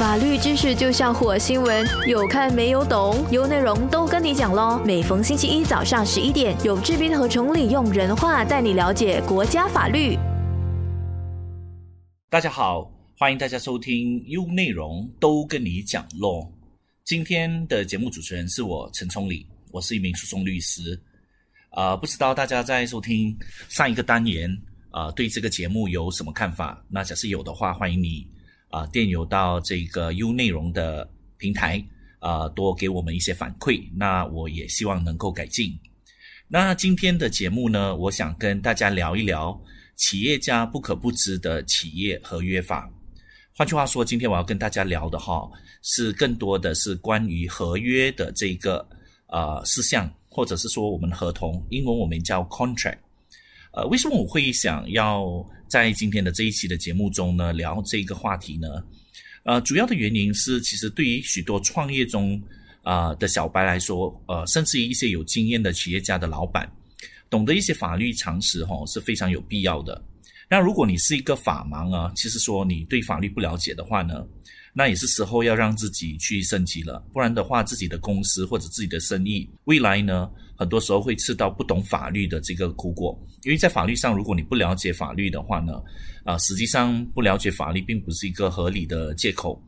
法律知识就像火星文，有看没有懂？有内容都跟你讲喽。每逢星期一早上十一点，有志斌和崇礼用人话带你了解国家法律。大家好，欢迎大家收听，用内容都跟你讲喽。今天的节目主持人是我陈崇礼，我是一名诉讼律师。啊，不知道大家在收听上一个单元啊，对这个节目有什么看法？那假设有的话，欢迎你。啊，电邮到这个 U 内容的平台，啊，多给我们一些反馈。那我也希望能够改进。那今天的节目呢，我想跟大家聊一聊企业家不可不知的企业合约法。换句话说，今天我要跟大家聊的哈，是更多的是关于合约的这个呃事项，或者是说我们合同，英文我们叫 contract。呃，为什么我会想要在今天的这一期的节目中呢聊这个话题呢？呃，主要的原因是，其实对于许多创业中啊的小白来说，呃，甚至于一些有经验的企业家的老板，懂得一些法律常识哈是非常有必要的。那如果你是一个法盲啊，其实说你对法律不了解的话呢，那也是时候要让自己去升级了，不然的话，自己的公司或者自己的生意未来呢？很多时候会吃到不懂法律的这个苦果，因为在法律上，如果你不了解法律的话呢，啊，实际上不了解法律并不是一个合理的借口。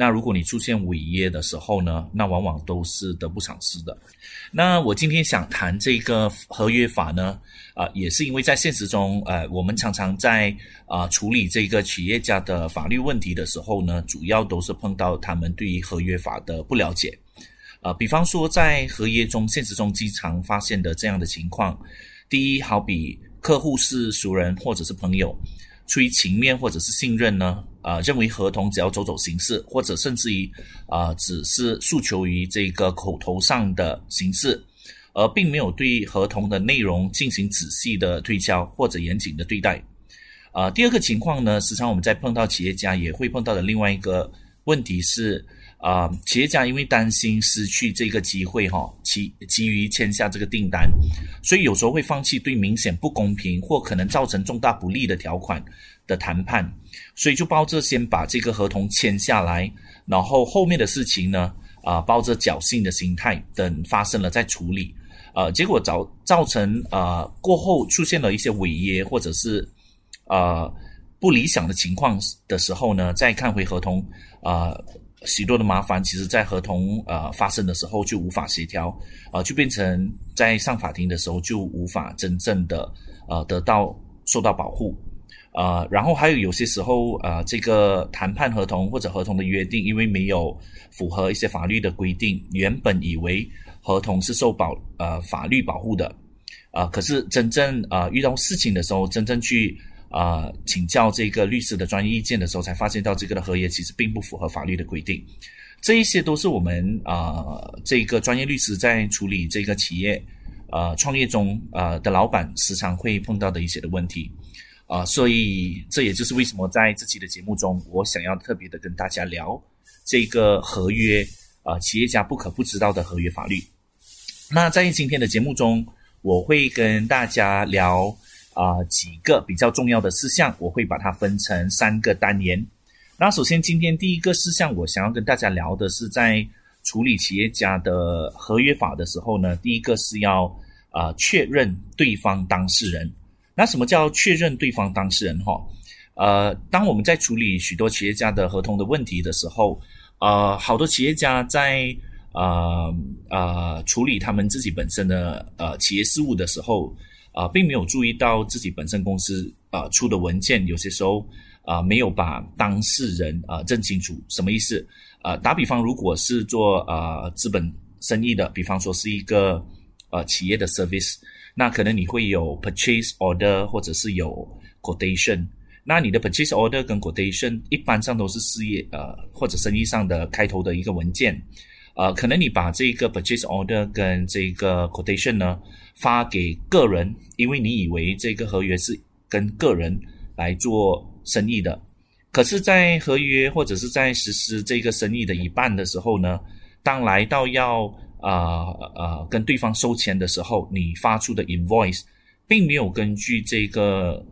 那如果你出现违约的时候呢，那往往都是得不偿失的。那我今天想谈这个合约法呢，啊，也是因为在现实中，呃，我们常常在啊处理这个企业家的法律问题的时候呢，主要都是碰到他们对于合约法的不了解。啊，比方说在合约中、现实中经常发现的这样的情况，第一，好比客户是熟人或者是朋友，出于情面或者是信任呢，啊，认为合同只要走走形式，或者甚至于啊，只是诉求于这个口头上的形式，而并没有对合同的内容进行仔细的推敲或者严谨的对待。啊，第二个情况呢，时常我们在碰到企业家也会碰到的另外一个问题是。啊，企业家因为担心失去这个机会，哈，急急于签下这个订单，所以有时候会放弃对明显不公平或可能造成重大不利的条款的谈判，所以就抱着先把这个合同签下来，然后后面的事情呢，啊，抱着侥幸的心态，等发生了再处理，呃，结果造造成啊过后出现了一些违约或者是啊不理想的情况的时候呢，再看回合同啊。许多的麻烦，其实在合同呃发生的时候就无法协调，呃，就变成在上法庭的时候就无法真正的呃得到受到保护，呃，然后还有有些时候呃这个谈判合同或者合同的约定，因为没有符合一些法律的规定，原本以为合同是受保呃法律保护的，啊，可是真正啊遇到事情的时候，真正去。啊，请教这个律师的专业意见的时候，才发现到这个的合约其实并不符合法律的规定。这一些都是我们啊，这个专业律师在处理这个企业呃创业中呃的老板时常会碰到的一些的问题啊。所以这也就是为什么在这期的节目中，我想要特别的跟大家聊这个合约啊，企业家不可不知道的合约法律。那在今天的节目中，我会跟大家聊。啊，几个比较重要的事项，我会把它分成三个单元。那首先，今天第一个事项，我想要跟大家聊的是，在处理企业家的合约法的时候呢，第一个是要啊确认对方当事人。那什么叫确认对方当事人？哈，呃，当我们在处理许多企业家的合同的问题的时候，呃，好多企业家在啊啊处理他们自己本身的呃企业事务的时候。啊，并没有注意到自己本身公司啊出的文件，有些时候啊没有把当事人啊认清楚，什么意思？啊，打比方，如果是做啊资本生意的，比方说是一个呃企业的 service，那可能你会有 purchase order 或者是有 quotation，那你的 purchase order 跟 quotation 一般上都是事业呃或者生意上的开头的一个文件，呃，可能你把这个 purchase order 跟这个 quotation 呢。发给个人，因为你以为这个合约是跟个人来做生意的，可是，在合约或者是在实施这个生意的一半的时候呢，当来到要啊啊跟对方收钱的时候，你发出的 invoice 并没有根据这个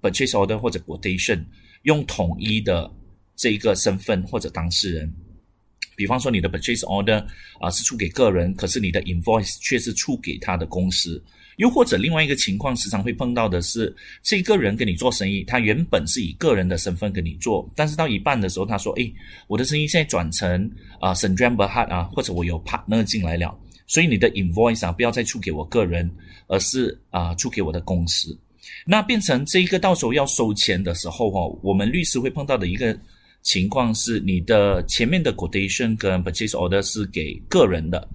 purchase order 或者 quotation 用统一的这一个身份或者当事人。比方说，你的 purchase order 啊是出给个人，可是你的 invoice 却是出给他的公司。又或者另外一个情况，时常会碰到的是，这个人跟你做生意，他原本是以个人的身份跟你做，但是到一半的时候，他说：“诶，我的生意现在转成啊 s a n d r a m b e r h a t 啊，或者我有 partner 进来了，所以你的 invoice 啊不要再出给我个人，而是啊出给我的公司。那变成这一个到时候要收钱的时候哦，我们律师会碰到的一个情况是，你的前面的 quotation 跟 purchase order 是给个人的，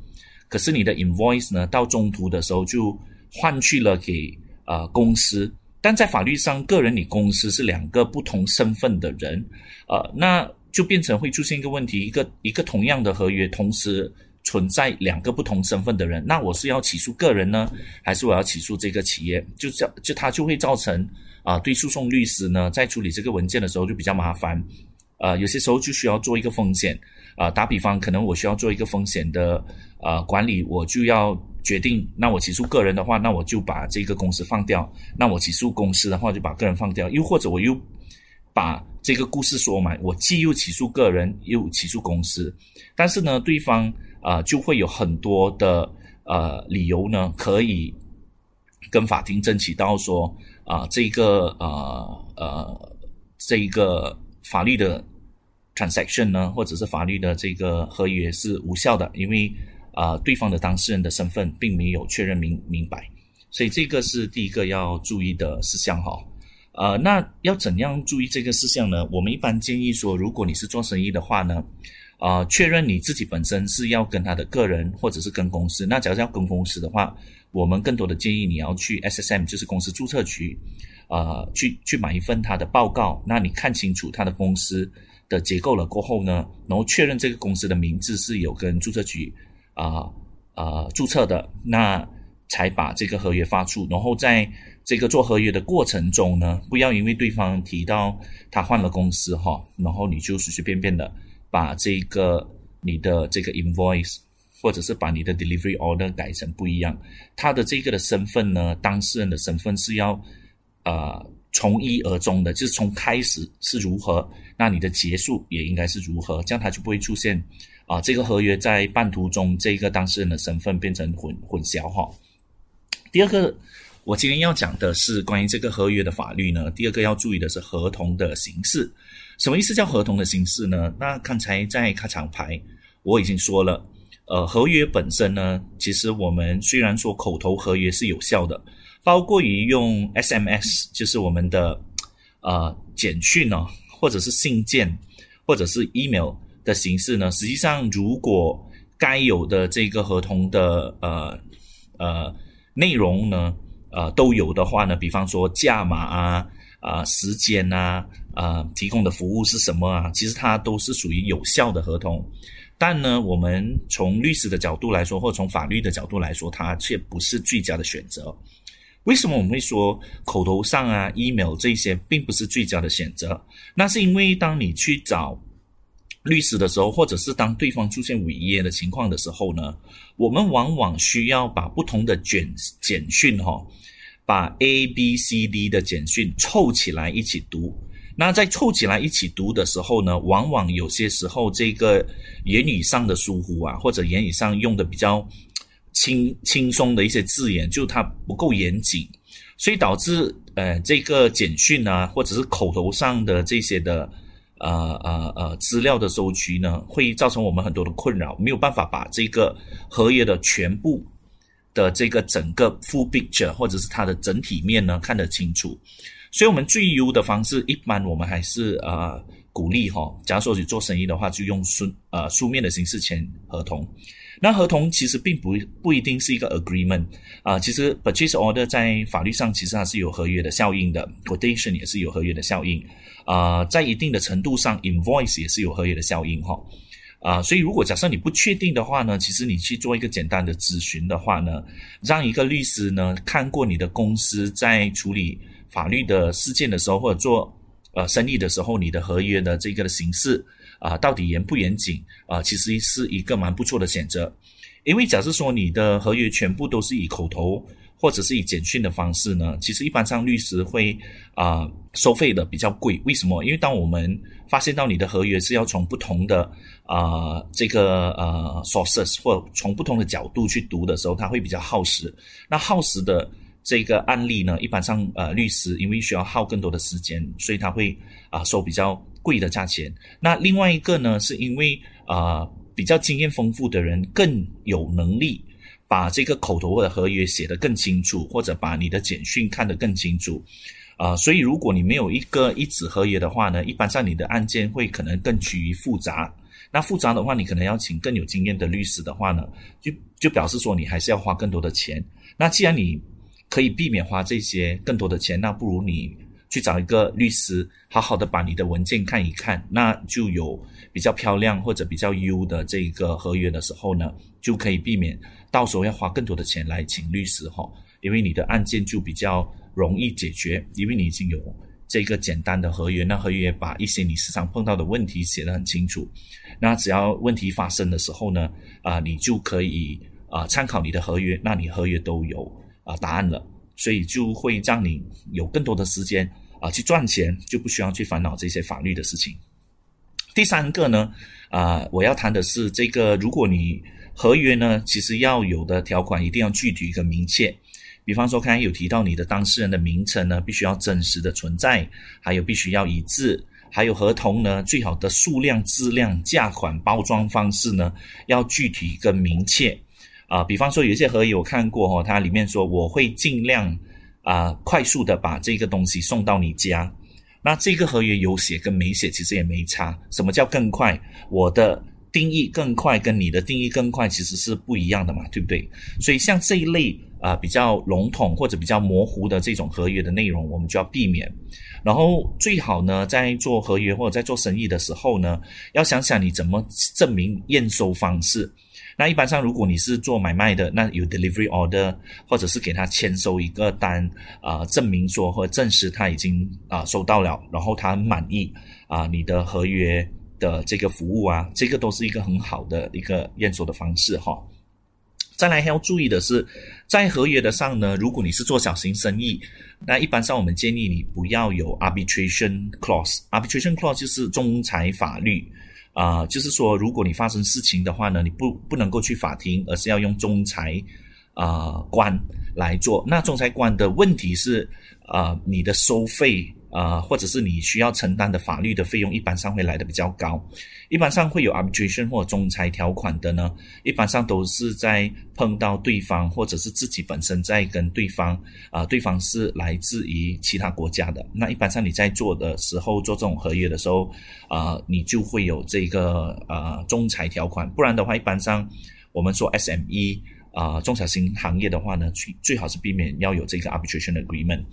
可是你的 invoice 呢，到中途的时候就换去了给呃公司，但在法律上，个人与公司是两个不同身份的人，呃，那就变成会出现一个问题，一个一个同样的合约，同时存在两个不同身份的人，那我是要起诉个人呢，还是我要起诉这个企业？就叫就它就会造成啊，对诉讼律师呢，在处理这个文件的时候就比较麻烦，呃，有些时候就需要做一个风险，啊，打比方，可能我需要做一个风险的呃管理，我就要。决定，那我起诉个人的话，那我就把这个公司放掉；那我起诉公司的话，就把个人放掉。又或者我又把这个故事说满，我既又起诉个人，又起诉公司，但是呢，对方啊就会有很多的呃理由呢，可以跟法庭争取到说啊，这个呃呃这一个法律的 transaction 呢，或者是法律的这个合约是无效的，因为。啊，对方的当事人的身份并没有确认明明白，所以这个是第一个要注意的事项哈。呃，那要怎样注意这个事项呢？我们一般建议说，如果你是做生意的话呢，啊，确认你自己本身是要跟他的个人或者是跟公司。那假如要跟公司的话，我们更多的建议你要去 SSM，就是公司注册局，啊，去去买一份他的报告。那你看清楚他的公司的结构了过后呢，然后确认这个公司的名字是有跟注册局。啊啊，注册的那才把这个合约发出，然后在这个做合约的过程中呢，不要因为对方提到他换了公司哈，然后你就随随便便的把这个你的这个 invoice 或者是把你的 delivery order 改成不一样，他的这个的身份呢，当事人的身份是要呃从一而终的，就是从开始是如何，那你的结束也应该是如何，这样他就不会出现。啊，这个合约在半途中，这个当事人的身份变成混混淆哈。第二个，我今天要讲的是关于这个合约的法律呢。第二个要注意的是合同的形式，什么意思叫合同的形式呢？那刚才在开场牌我已经说了，呃，合约本身呢，其实我们虽然说口头合约是有效的，包括于用 SMS，就是我们的呃简讯呢，或者是信件，或者是 email。的形式呢？实际上，如果该有的这个合同的呃呃内容呢呃都有的话呢，比方说价码啊啊时间啊啊提供的服务是什么啊，其实它都是属于有效的合同。但呢，我们从律师的角度来说，或从法律的角度来说，它却不是最佳的选择。为什么我们会说口头上啊 email 这些并不是最佳的选择？那是因为当你去找。律师的时候，或者是当对方出现违约的情况的时候呢，我们往往需要把不同的简简讯哈，把 A、B、C、D 的简讯凑起来一起读。那在凑起来一起读的时候呢，往往有些时候这个言语上的疏忽啊，或者言语上用的比较轻轻松的一些字眼，就它不够严谨，所以导致呃这个简讯啊，或者是口头上的这些的。呃呃呃，资料的收集呢，会造成我们很多的困扰，没有办法把这个合约的全部的这个整个 full picture 或者是它的整体面呢看得清楚。所以，我们最优的方式，一般我们还是呃鼓励哈，假如说你做生意的话，就用书呃书面的形式签合同。那合同其实并不不一定是一个 agreement 啊，其实 purchase order 在法律上其实它是有合约的效应的，quotation 也是有合约的效应。啊，在一定的程度上，invoice 也是有合约的效应哈，啊，所以如果假设你不确定的话呢，其实你去做一个简单的咨询的话呢，让一个律师呢看过你的公司在处理法律的事件的时候，或者做呃生意的时候，你的合约的这个的形式啊，到底严不严谨啊，其实是一个蛮不错的选择，因为假设说你的合约全部都是以口头。或者是以简讯的方式呢，其实一般上律师会啊收费的比较贵。为什么？因为当我们发现到你的合约是要从不同的啊这个呃 sources 或从不同的角度去读的时候，它会比较耗时。那耗时的这个案例呢，一般上呃律师因为需要耗更多的时间，所以他会啊收比较贵的价钱。那另外一个呢，是因为啊比较经验丰富的人更有能力。把这个口头的合约写得更清楚，或者把你的简讯看得更清楚，啊，所以如果你没有一个一纸合约的话呢，一般上你的案件会可能更趋于复杂。那复杂的话，你可能要请更有经验的律师的话呢，就就表示说你还是要花更多的钱。那既然你可以避免花这些更多的钱，那不如你去找一个律师，好好的把你的文件看一看，那就有比较漂亮或者比较优的这个合约的时候呢，就可以避免。到时候要花更多的钱来请律师哈，因为你的案件就比较容易解决，因为你已经有这个简单的合约，那合约把一些你时常碰到的问题写得很清楚，那只要问题发生的时候呢，啊，你就可以啊参考你的合约，那你合约都有啊答案了，所以就会让你有更多的时间啊去赚钱，就不需要去烦恼这些法律的事情。第三个呢，啊，我要谈的是这个，如果你合约呢，其实要有的条款一定要具体跟明确。比方说，刚才有提到你的当事人的名称呢，必须要真实的存在，还有必须要一致，还有合同呢，最好的数量、质量、价款、包装方式呢，要具体跟明确。啊，比方说有一些合约我看过哈，它里面说我会尽量啊快速的把这个东西送到你家。那这个合约有写跟没写其实也没差。什么叫更快？我的。定义更快，跟你的定义更快其实是不一样的嘛，对不对？所以像这一类啊比较笼统或者比较模糊的这种合约的内容，我们就要避免。然后最好呢，在做合约或者在做生意的时候呢，要想想你怎么证明验收方式。那一般上，如果你是做买卖的，那有 delivery order，或者是给他签收一个单啊，证明说或证实他已经啊收到了，然后他很满意啊你的合约。的这个服务啊，这个都是一个很好的一个验收的方式哈。再来还要注意的是，在合约的上呢，如果你是做小型生意，那一般上我们建议你不要有 arbitration clause。arbitration clause 就是仲裁法律啊，就是说如果你发生事情的话呢，你不不能够去法庭，而是要用仲裁啊官来做。那仲裁官的问题是啊，你的收费。啊，或者是你需要承担的法律的费用，一般上会来的比较高。一般上会有 arbitration 或仲裁条款的呢，一般上都是在碰到对方，或者是自己本身在跟对方啊，对方是来自于其他国家的。那一般上你在做的时候，做这种合约的时候，啊，你就会有这个啊仲裁条款。不然的话，一般上我们说 SME 啊中小型行业的话呢，最最好是避免要有这个 arbitration agreement。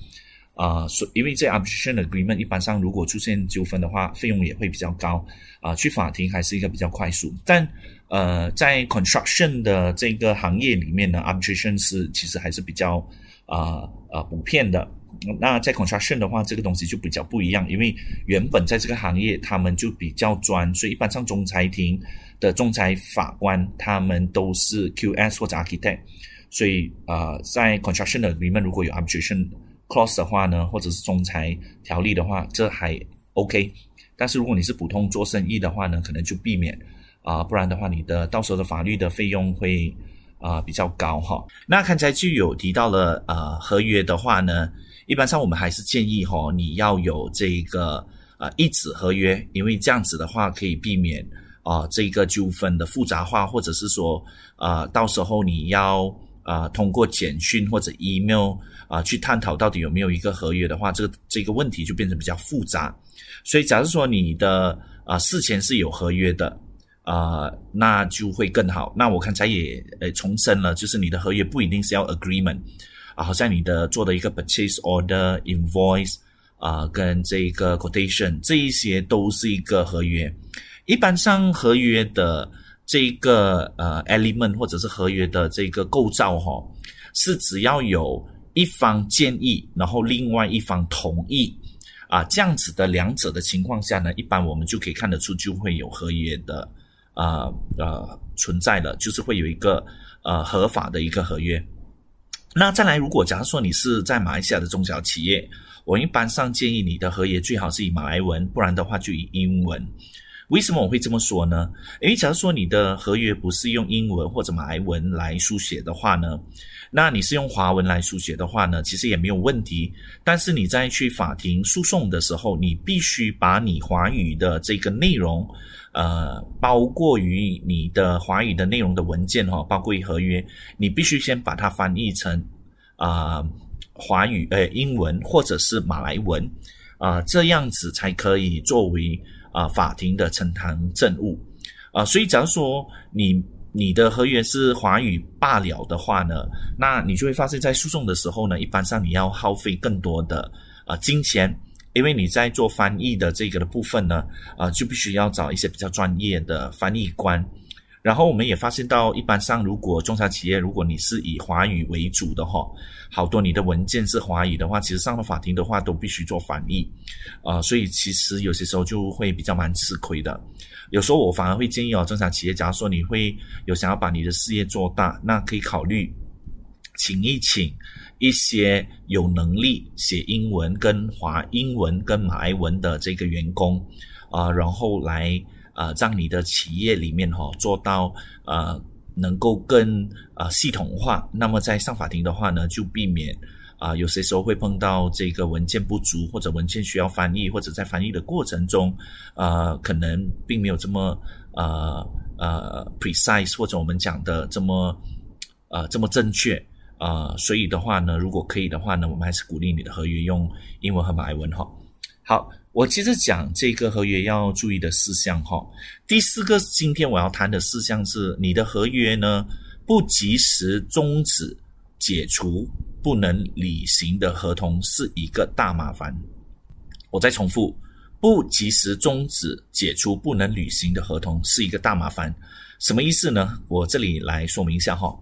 啊，所因为这 arbitration agreement 一般上如果出现纠纷的话，费用也会比较高啊。去法庭还是一个比较快速，但呃，在 construction 的这个行业里面呢，arbitration 是其实还是比较啊啊普遍的。那在 construction 的话，这个东西就比较不一样，因为原本在这个行业他们就比较专，所以一般上仲裁庭的仲裁法官他们都是 QS 或者 architect，所以啊，在 construction 的里面如果有 arbitration clause 的话呢，或者是仲裁条例的话，这还 OK。但是如果你是普通做生意的话呢，可能就避免啊，不然的话，你的到时候的法律的费用会啊比较高哈。那刚才就有提到了呃，合约的话呢，一般上我们还是建议哈，你要有这一个啊一纸合约，因为这样子的话可以避免啊这个纠纷的复杂化，或者是说啊到时候你要啊通过简讯或者 email。啊，去探讨到底有没有一个合约的话，这个这个问题就变成比较复杂。所以，假如说你的啊事前是有合约的啊，那就会更好。那我刚才也呃重申了，就是你的合约不一定是要 agreement 啊，好像你的做的一个 purchase order invoice 啊，跟这个 quotation 这一些都是一个合约。一般上合约的这个呃 element 或者是合约的这个构造哈，是只要有。一方建议，然后另外一方同意，啊，这样子的两者的情况下呢，一般我们就可以看得出就会有合约的，啊呃存在的，就是会有一个呃合法的一个合约。那再来，如果假如说你是在马来西亚的中小企业，我一般上建议你的合约最好是以马来文，不然的话就以英文。为什么我会这么说呢？因为假如说你的合约不是用英文或者马来文来书写的话呢，那你是用华文来书写的话呢，其实也没有问题。但是你在去法庭诉讼的时候，你必须把你华语的这个内容，呃，包括于你的华语的内容的文件哈，包括于合约，你必须先把它翻译成啊华语呃英文或者是马来文啊，这样子才可以作为。啊，法庭的呈堂证物，啊，所以假如说你你的合约是华语罢了的话呢，那你就会发现，在诉讼的时候呢，一般上你要耗费更多的啊金钱，因为你在做翻译的这个的部分呢，啊，就必须要找一些比较专业的翻译官。然后我们也发现到，一般上如果中小企业，如果你是以华语为主的哈，好多你的文件是华语的话，其实上了法庭的话都必须做翻译，啊，所以其实有些时候就会比较蛮吃亏的。有时候我反而会建议哦，中小企业，假如说你会有想要把你的事业做大，那可以考虑请一请一些有能力写英文跟华英文跟马来文的这个员工啊，然后来。啊，让你的企业里面哈做到呃能够更啊系统化，那么在上法庭的话呢，就避免啊有些时候会碰到这个文件不足，或者文件需要翻译，或者在翻译的过程中，呃可能并没有这么呃呃 precise，或者我们讲的这么呃这么正确啊，所以的话呢，如果可以的话呢，我们还是鼓励你的合约用英文和马来文哈。好。我接着讲这个合约要注意的事项哈。第四个，今天我要谈的事项是，你的合约呢不及时终止、解除不能履行的合同是一个大麻烦。我再重复，不及时终止、解除不能履行的合同是一个大麻烦。什么意思呢？我这里来说明一下哈。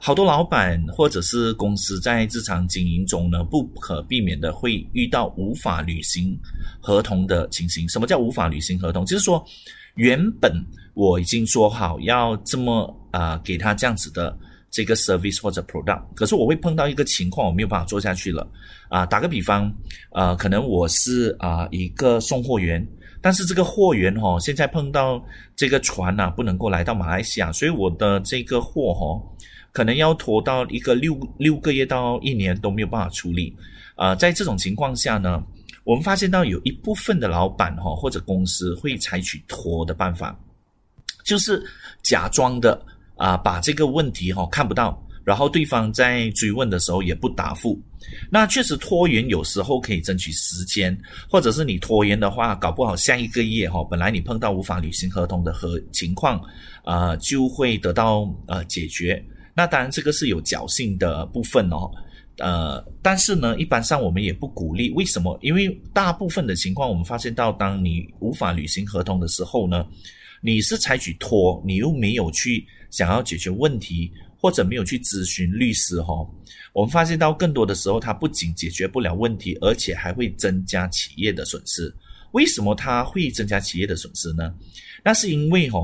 好多老板或者是公司在日常经营中呢，不可避免的会遇到无法履行合同的情形。什么叫无法履行合同？就是说，原本我已经说好要这么啊给他这样子的这个 service 或者 product，可是我会碰到一个情况，我没有办法做下去了啊。打个比方，呃，可能我是啊一个送货员，但是这个货源哈，现在碰到这个船呐不能够来到马来西亚，所以我的这个货哈。可能要拖到一个六六个月到一年都没有办法处理，啊，在这种情况下呢，我们发现到有一部分的老板哈或者公司会采取拖的办法，就是假装的啊把这个问题哈看不到，然后对方在追问的时候也不答复。那确实拖延有时候可以争取时间，或者是你拖延的话，搞不好下一个月哈本来你碰到无法履行合同的和情况啊就会得到呃解决。那当然，这个是有侥幸的部分哦，呃，但是呢，一般上我们也不鼓励。为什么？因为大部分的情况，我们发现到，当你无法履行合同的时候呢，你是采取拖，你又没有去想要解决问题，或者没有去咨询律师哈。我们发现到更多的时候，它不仅解决不了问题，而且还会增加企业的损失。为什么它会增加企业的损失呢？那是因为哈，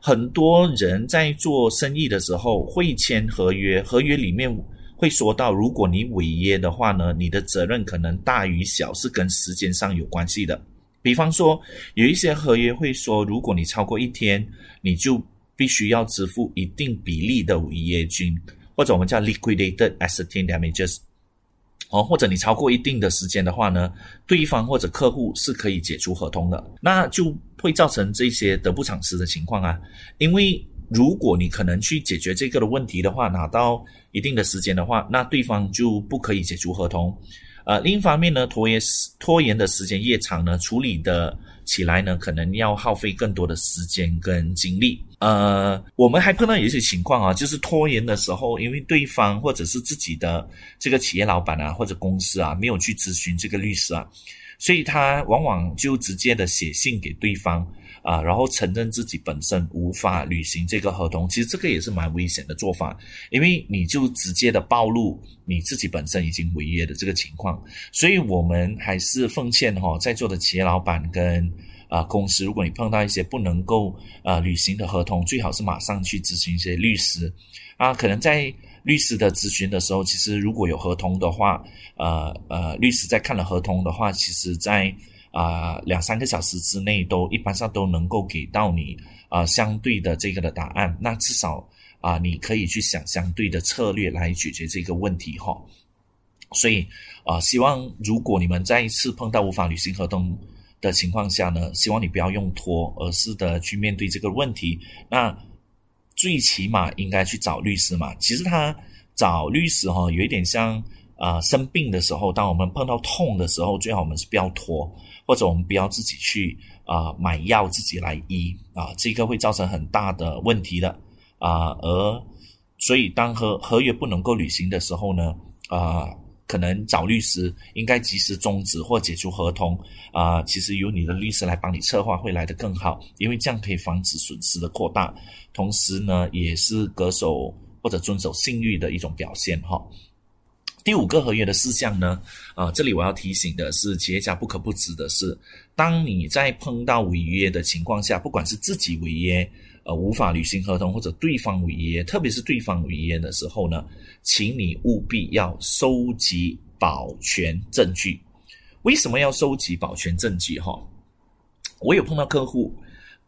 很多人在做生意的时候会签合约，合约里面会说到，如果你违约的话呢，你的责任可能大与小，是跟时间上有关系的。比方说，有一些合约会说，如果你超过一天，你就必须要支付一定比例的违约金，或者我们叫 liquidated asset damages。哦，或者你超过一定的时间的话呢，对方或者客户是可以解除合同的，那就会造成这些得不偿失的情况啊。因为如果你可能去解决这个的问题的话，拿到一定的时间的话，那对方就不可以解除合同。呃，另一方面呢，拖延拖延的时间越长呢，处理的起来呢，可能要耗费更多的时间跟精力。呃，我们还碰到有一些情况啊，就是拖延的时候，因为对方或者是自己的这个企业老板啊，或者公司啊，没有去咨询这个律师啊，所以他往往就直接的写信给对方啊，然后承认自己本身无法履行这个合同。其实这个也是蛮危险的做法，因为你就直接的暴露你自己本身已经违约的这个情况。所以我们还是奉劝哈，在座的企业老板跟。啊，公司如果你碰到一些不能够呃履行的合同，最好是马上去咨询一些律师啊。可能在律师的咨询的时候，其实如果有合同的话，呃呃，律师在看了合同的话，其实在啊两三个小时之内都一般上都能够给到你啊相对的这个的答案。那至少啊你可以去想相对的策略来解决这个问题哈。所以啊，希望如果你们再一次碰到无法履行合同的情况下呢，希望你不要用拖，而是的去面对这个问题。那最起码应该去找律师嘛。其实他找律师哈，有一点像啊生病的时候，当我们碰到痛的时候，最好我们是不要拖，或者我们不要自己去啊买药自己来医啊，这个会造成很大的问题的啊。而所以当合合约不能够履行的时候呢，啊。可能找律师应该及时终止或解除合同啊，其实由你的律师来帮你策划会来得更好，因为这样可以防止损失的扩大，同时呢也是恪守或者遵守信誉的一种表现哈。第五个合约的事项呢，啊，这里我要提醒的是，企业家不可不知的是，当你在碰到违约的情况下，不管是自己违约。无法履行合同或者对方违约，特别是对方违约的时候呢，请你务必要收集保全证据。为什么要收集保全证据？哈，我有碰到客户，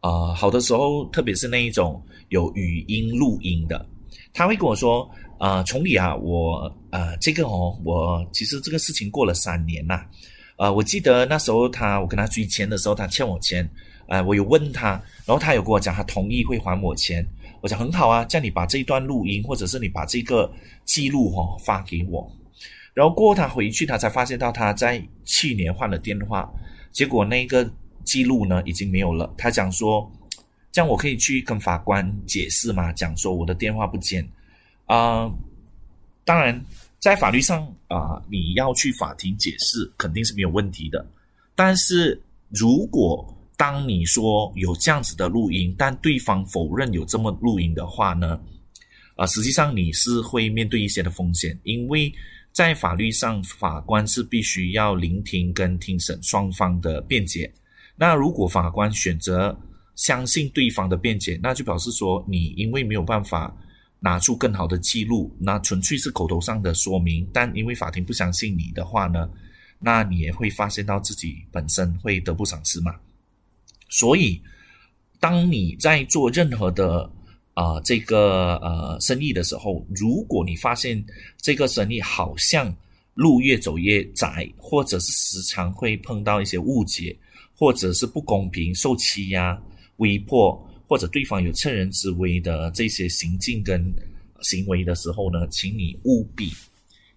啊，好的时候，特别是那一种有语音录音的，他会跟我说，啊，崇礼啊，我，呃，这个哦，我其实这个事情过了三年了，呃，我记得那时候他，我跟他追钱的时候，他欠我钱。哎，我有问他，然后他有跟我讲，他同意会还我钱。我讲很好啊，叫你把这一段录音，或者是你把这个记录哈发给我。然后过后他回去，他才发现到他在去年换了电话，结果那个记录呢已经没有了。他讲说，这样我可以去跟法官解释吗？讲说我的电话不见啊。当然，在法律上啊，你要去法庭解释肯定是没有问题的。但是如果当你说有这样子的录音，但对方否认有这么录音的话呢？啊，实际上你是会面对一些的风险，因为在法律上，法官是必须要聆听跟听审双方的辩解。那如果法官选择相信对方的辩解，那就表示说你因为没有办法拿出更好的记录，那纯粹是口头上的说明。但因为法庭不相信你的话呢，那你也会发现到自己本身会得不偿失嘛。所以，当你在做任何的啊这个呃生意的时候，如果你发现这个生意好像路越走越窄，或者是时常会碰到一些误解，或者是不公平、受欺压、威迫，或者对方有趁人之危的这些行径跟行为的时候呢，请你务必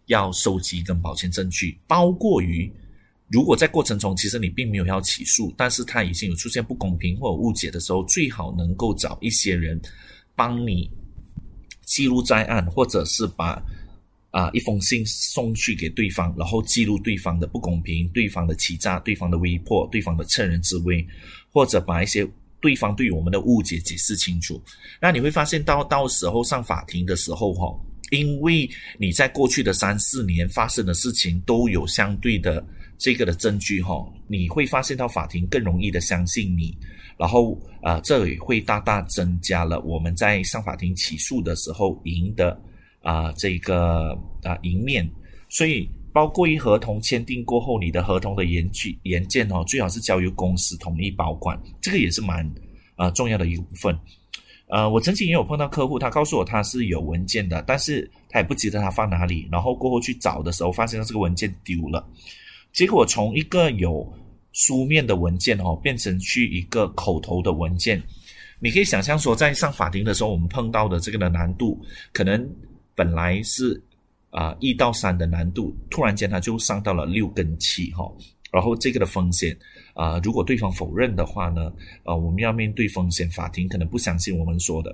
要收集跟保全证据，包括于。如果在过程中，其实你并没有要起诉，但是他已经有出现不公平或者误解的时候，最好能够找一些人帮你记录在案，或者是把啊一封信送去给对方，然后记录对方的不公平、对方的欺诈、对方的威迫、对方的趁人之危，或者把一些对方对我们的误解解释清楚。那你会发现到到时候上法庭的时候，哈，因为你在过去的三四年发生的事情都有相对的。这个的证据哈，你会发现到法庭更容易的相信你，然后啊，这也会大大增加了我们在上法庭起诉的时候赢的啊这个啊赢面。所以，包括一合同签订过后，你的合同的原据原件哦，最好是交由公司统一保管，这个也是蛮啊重要的一部分。呃，我曾经也有碰到客户，他告诉我他是有文件的，但是他也不记得他放哪里，然后过后去找的时候，发现这个文件丢了。结果从一个有书面的文件哦，变成去一个口头的文件，你可以想象说，在上法庭的时候，我们碰到的这个的难度，可能本来是啊一到三的难度，突然间它就上到了六跟七哈。然后这个的风险啊，如果对方否认的话呢，啊我们要面对风险，法庭可能不相信我们说的。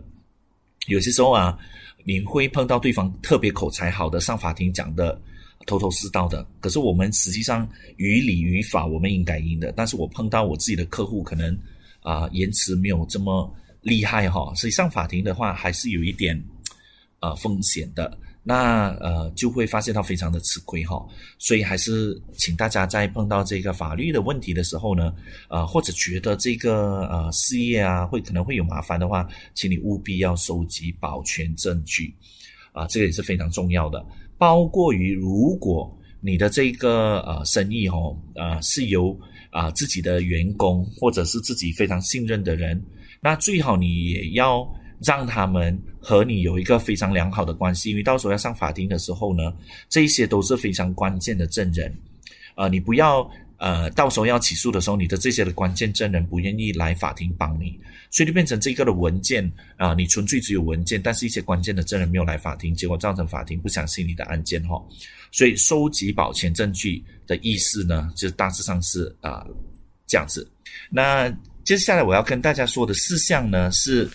有些时候啊，你会碰到对方特别口才好的，上法庭讲的。头头是道的，可是我们实际上于理于法，我们应该赢的。但是我碰到我自己的客户，可能啊言辞没有这么厉害哈，所以上法庭的话还是有一点呃风险的。那呃就会发现到非常的吃亏哈。所以还是请大家在碰到这个法律的问题的时候呢，呃或者觉得这个呃事业啊会可能会有麻烦的话，请你务必要收集保全证据。啊，这个也是非常重要的。包括于如果你的这个呃生意哦，呃是由啊自己的员工或者是自己非常信任的人，那最好你也要让他们和你有一个非常良好的关系，因为到时候要上法庭的时候呢，这些都是非常关键的证人，呃，你不要。呃，到时候要起诉的时候，你的这些的关键证人不愿意来法庭帮你，所以就变成这个的文件啊，你纯粹只有文件，但是一些关键的证人没有来法庭，结果造成法庭不相信你的案件哈。所以收集保全证据的意思呢，就大致上是啊这样子。那接下来我要跟大家说的事项呢，是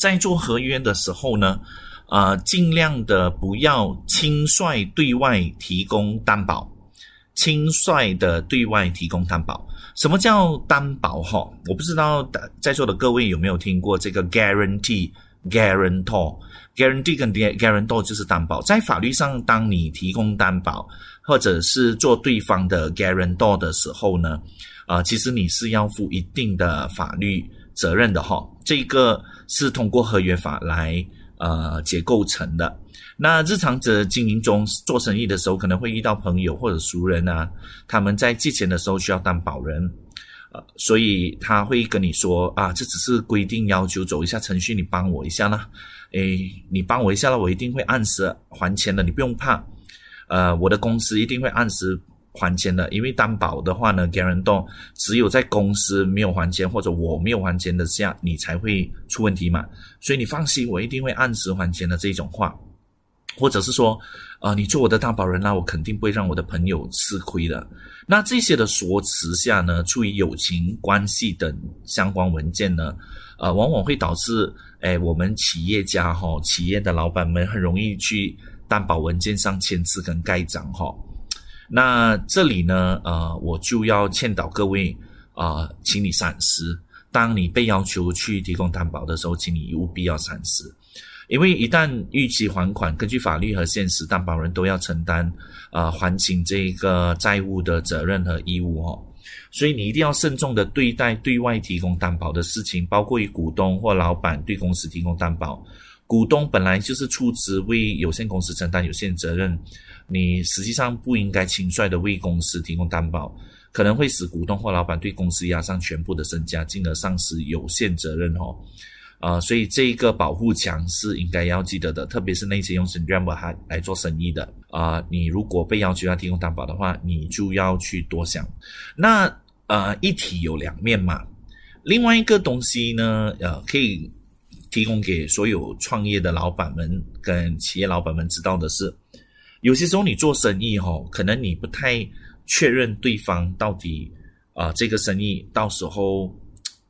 在做合约的时候呢，呃，尽量的不要轻率对外提供担保。轻率的对外提供担保，什么叫担保？哈，我不知道在座的各位有没有听过这个 guarantee、guarantor、guarantee 跟 guarantor 就是担保。在法律上，当你提供担保或者是做对方的 guarantor 的时候呢，啊，其实你是要负一定的法律责任的，哈。这个是通过合约法来呃结构成的。那日常者经营中做生意的时候，可能会遇到朋友或者熟人啊，他们在借钱的时候需要担保人，呃，所以他会跟你说啊，这只是规定要求，走一下程序，你帮我一下啦，诶，你帮我一下了，我一定会按时还钱的，你不用怕，呃，我的公司一定会按时还钱的，因为担保的话呢，guarantor 只有在公司没有还钱或者我没有还钱的下，你才会出问题嘛，所以你放心，我一定会按时还钱的这种话。或者是说，呃，你做我的担保人，那我肯定不会让我的朋友吃亏的。那这些的说辞下呢，出于友情关系等相关文件呢，呃，往往会导致，哎，我们企业家哈，企业的老板们很容易去担保文件上签字跟盖章哈。那这里呢，呃，我就要劝导各位啊，请你三思。当你被要求去提供担保的时候，请你务必要三思。因为一旦逾期还款，根据法律和现实，担保人都要承担啊还清这个债务的责任和义务哦。所以你一定要慎重的对待对外提供担保的事情，包括于股东或老板对公司提供担保。股东本来就是出资为有限公司承担有限责任，你实际上不应该轻率的为公司提供担保，可能会使股东或老板对公司押上全部的身家，进而丧失有限责任哦。啊，所以这一个保护墙是应该要记得的，特别是那些用 s e n d r a m 还来做生意的啊，你如果被要求要提供担保的话，你就要去多想。那呃，一体有两面嘛，另外一个东西呢，呃，可以提供给所有创业的老板们跟企业老板们知道的是，有些时候你做生意哈，可能你不太确认对方到底啊，这个生意到时候。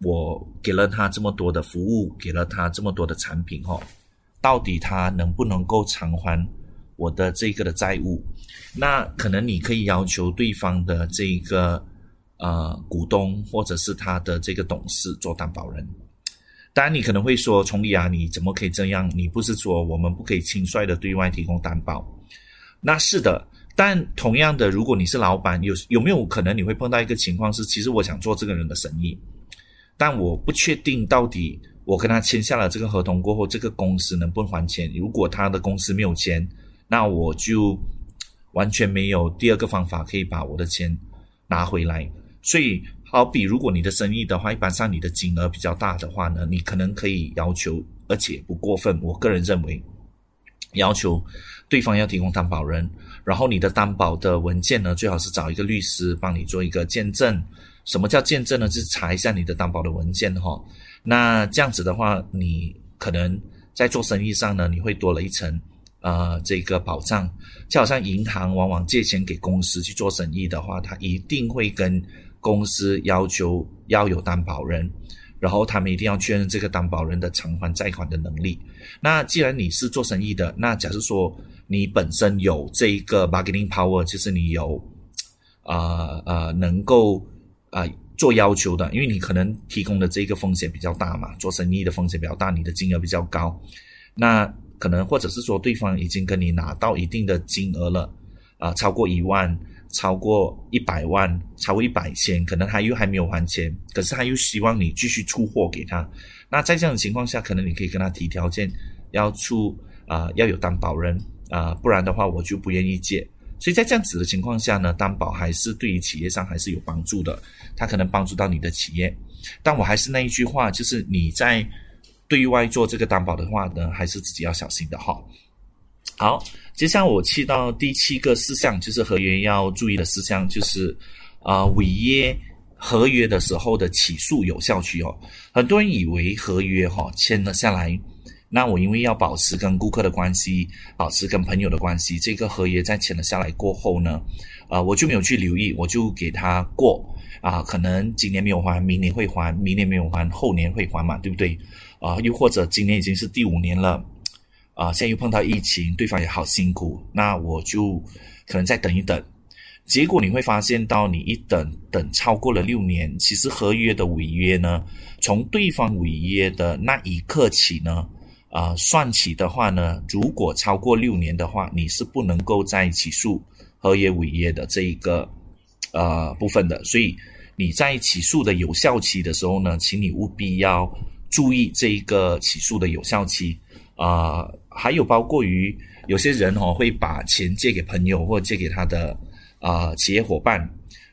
我给了他这么多的服务，给了他这么多的产品，哈，到底他能不能够偿还我的这个的债务？那可能你可以要求对方的这个呃股东或者是他的这个董事做担保人。当然，你可能会说，崇礼啊，你怎么可以这样？你不是说我们不可以轻率的对外提供担保？那是的，但同样的，如果你是老板，有有没有可能你会碰到一个情况是，其实我想做这个人的生意？但我不确定到底我跟他签下了这个合同过后，这个公司能不能还钱？如果他的公司没有钱，那我就完全没有第二个方法可以把我的钱拿回来。所以，好比如果你的生意的话，一般上你的金额比较大的话呢，你可能可以要求，而且不过分。我个人认为，要求对方要提供担保人，然后你的担保的文件呢，最好是找一个律师帮你做一个见证。什么叫见证呢？就是查一下你的担保的文件哈。那这样子的话，你可能在做生意上呢，你会多了一层呃这个保障。就好像银行往往借钱给公司去做生意的话，他一定会跟公司要求要有担保人，然后他们一定要确认这个担保人的偿还贷款的能力。那既然你是做生意的，那假设说你本身有这一个 bargaining power，就是你有啊呃能够。啊，做要求的，因为你可能提供的这个风险比较大嘛，做生意的风险比较大，你的金额比较高，那可能或者是说对方已经跟你拿到一定的金额了，啊，超过一万，超过一百万，超过一百千，可能他又还没有还钱，可是他又希望你继续出货给他，那在这样的情况下，可能你可以跟他提条件，要出啊要有担保人啊，不然的话我就不愿意借。所以在这样子的情况下呢，担保还是对于企业上还是有帮助的，它可能帮助到你的企业。但我还是那一句话，就是你在对外做这个担保的话呢，还是自己要小心的哈。好，接下来我去到第七个事项，就是合约要注意的事项，就是啊违约合约的时候的起诉有效期哦。很多人以为合约哈签了下来。那我因为要保持跟顾客的关系，保持跟朋友的关系，这个合约在签了下来过后呢，呃，我就没有去留意，我就给他过啊，可能今年没有还，明年会还，明年没有还，后年会还嘛，对不对？啊，又或者今年已经是第五年了，啊，现在又碰到疫情，对方也好辛苦，那我就可能再等一等。结果你会发现到你一等等超过了六年，其实合约的违约呢，从对方违约的那一刻起呢。啊，算起的话呢，如果超过六年的话，你是不能够再起诉合约违约的这一个呃部分的。所以你在起诉的有效期的时候呢，请你务必要注意这一个起诉的有效期啊。还有包括于有些人哦会把钱借给朋友或借给他的啊企业伙伴，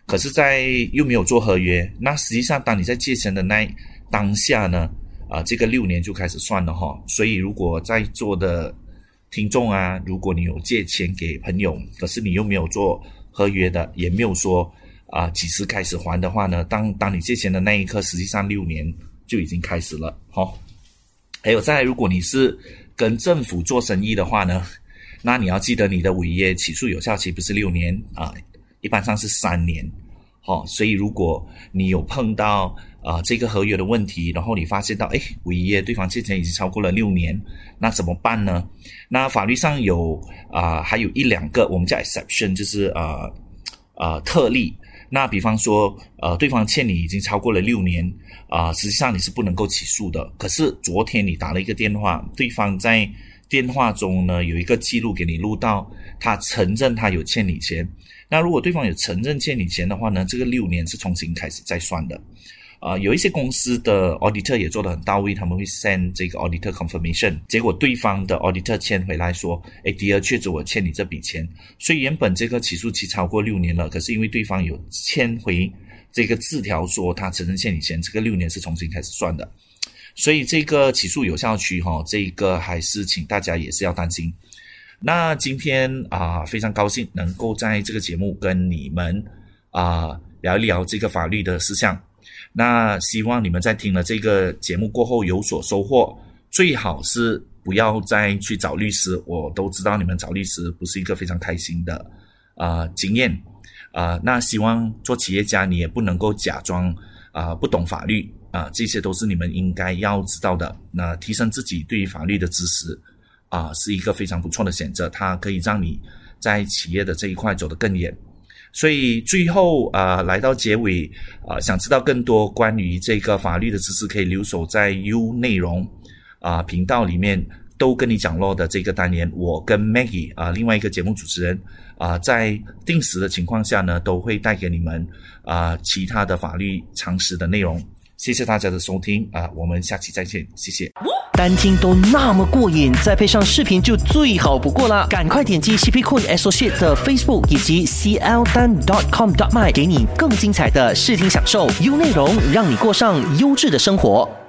可是，在又没有做合约，那实际上当你在借钱的那当下呢？啊，这个六年就开始算了哈，所以如果在座的听众啊，如果你有借钱给朋友，可是你又没有做合约的，也没有说啊几时开始还的话呢，当当你借钱的那一刻，实际上六年就已经开始了哈。还有再，如果你是跟政府做生意的话呢，那你要记得你的违约起诉有效期不是六年啊，一般上是三年。好，所以如果你有碰到啊这个合约的问题，然后你发现到哎违约，对方借钱已经超过了六年，那怎么办呢？那法律上有啊还有一两个我们叫 exception，就是呃呃特例。那比方说呃对方欠你已经超过了六年啊，实际上你是不能够起诉的。可是昨天你打了一个电话，对方在电话中呢有一个记录给你录到，他承认他有欠你钱。那如果对方有承认欠你钱的话呢？这个六年是重新开始再算的，啊，有一些公司的 auditor 也做得很到位，他们会 send 这个 auditor confirmation，结果对方的 auditor 签回来说，哎，第二确实我欠你这笔钱，所以原本这个起诉期超过六年了，可是因为对方有签回这个字条说他承认欠你钱，这个六年是重新开始算的，所以这个起诉有效期哈，这个还是请大家也是要担心。那今天啊，非常高兴能够在这个节目跟你们啊聊一聊这个法律的事项。那希望你们在听了这个节目过后有所收获。最好是不要再去找律师，我都知道你们找律师不是一个非常开心的啊经验啊。那希望做企业家你也不能够假装啊不懂法律啊，这些都是你们应该要知道的。那提升自己对于法律的知识。啊，是一个非常不错的选择，它可以让你在企业的这一块走得更远。所以最后啊，来到结尾啊，想知道更多关于这个法律的知识，可以留守在 U 内容啊频道里面，都跟你讲落的这个单元。我跟 Maggie 啊，另外一个节目主持人啊，在定时的情况下呢，都会带给你们啊其他的法律常识的内容。谢谢大家的收听啊，我们下期再见，谢谢。单听都那么过瘾，再配上视频就最好不过啦。赶快点击 CP Cool Associate 的 Facebook 以及 CL 单 .com Dot My，给你更精彩的视听享受，优内容让你过上优质的生活。